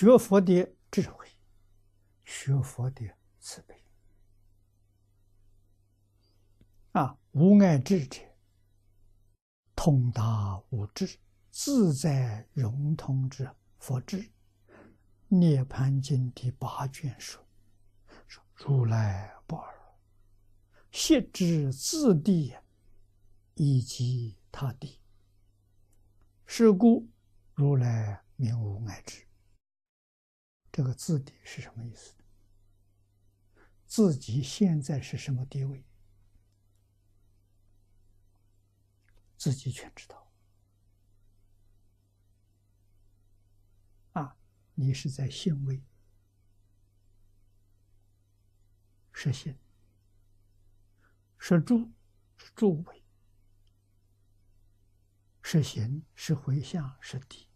学佛的智慧，学佛的慈悲。啊，无爱智者，通达无智，自在融通之佛智。《涅盘经》第八卷说：“说如来不二，悉知自地以及他地。是故如来名无爱智。”这个自地是什么意思？自己现在是什么地位？自己全知道。啊，你是在信位，是心，是住，是住位，是行，是回向，是地。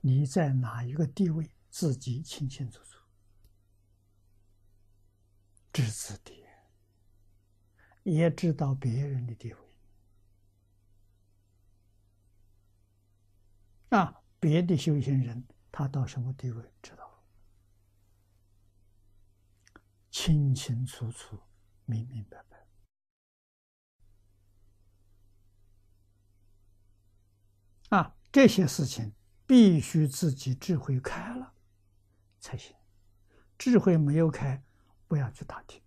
你在哪一个地位？自己清清楚楚，知自己，也知道别人的地位。啊，别的修行人他到什么地位知道？清清楚楚、明明白白。啊，这些事情必须自己智慧开了。才行，智慧没有开，不要去打听。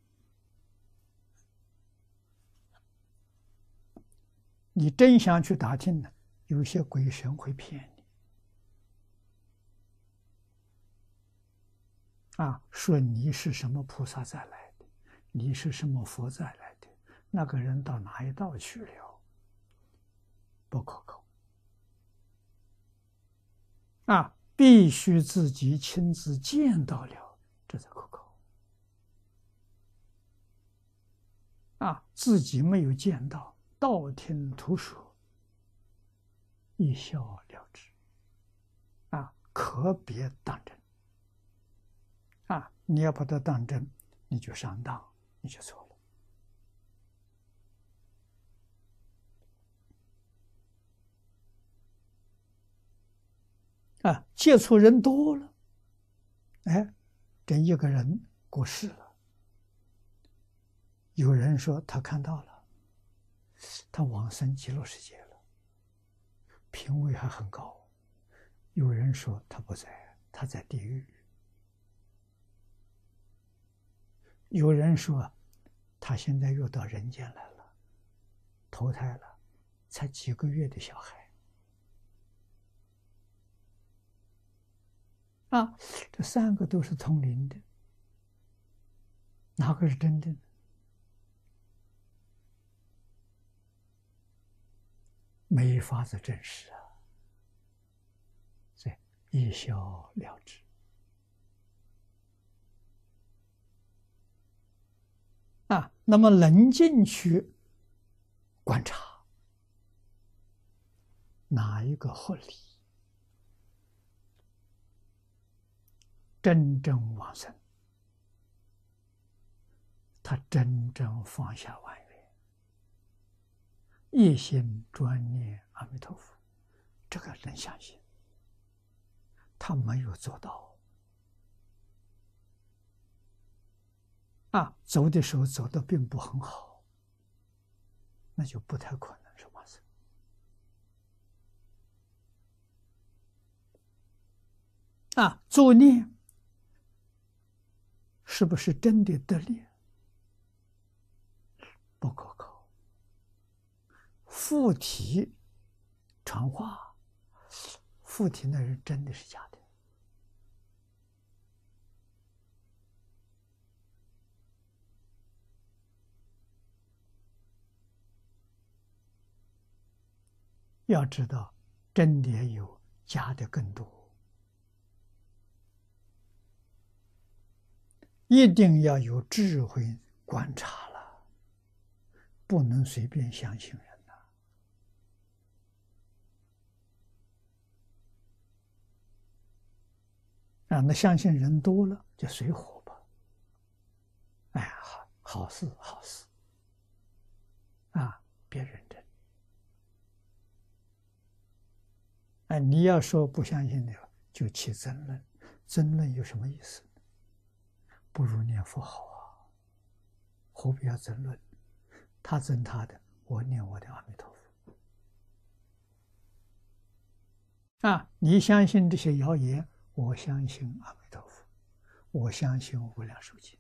你真想去打听呢，有些鬼神会骗你。啊，说你是什么菩萨再来的，你是什么佛再来的，那个人到哪一道去了？不可靠。啊。必须自己亲自见到了，这才可靠。啊，自己没有见到，道听途说，一笑了之。啊，可别当真。啊，你要把它当真，你就上当，你就错了。啊，接触人多了，哎，这一个人过世了，有人说他看到了，他往生极乐世界了，品位还很高；有人说他不在，他在地狱；有人说他现在又到人间来了，投胎了，才几个月的小孩。啊，这三个都是通灵的，哪个是真的？没法子证实啊，所以一笑了之。啊，那么冷静去观察，哪一个合理？真正往生，他真正放下万缘，一心专念阿弥陀佛，这个人相信。他没有做到，啊，走的时候走的并不很好，那就不太可能是往生。啊，作孽。是不是真的得力？不可靠。附体传话，附体那人真的是假的？要知道，真的有，假的更多。一定要有智慧观察了，不能随便相信人呐。啊，那相信人多了就随火吧。哎，好好事好事，啊，别认真。哎，你要说不相信的，就起争论，争论有什么意思？不如念佛好啊，何必要争论？他争他的，我念我的阿弥陀佛。啊，你相信这些谣言，我相信阿弥陀佛，我相信无量寿经。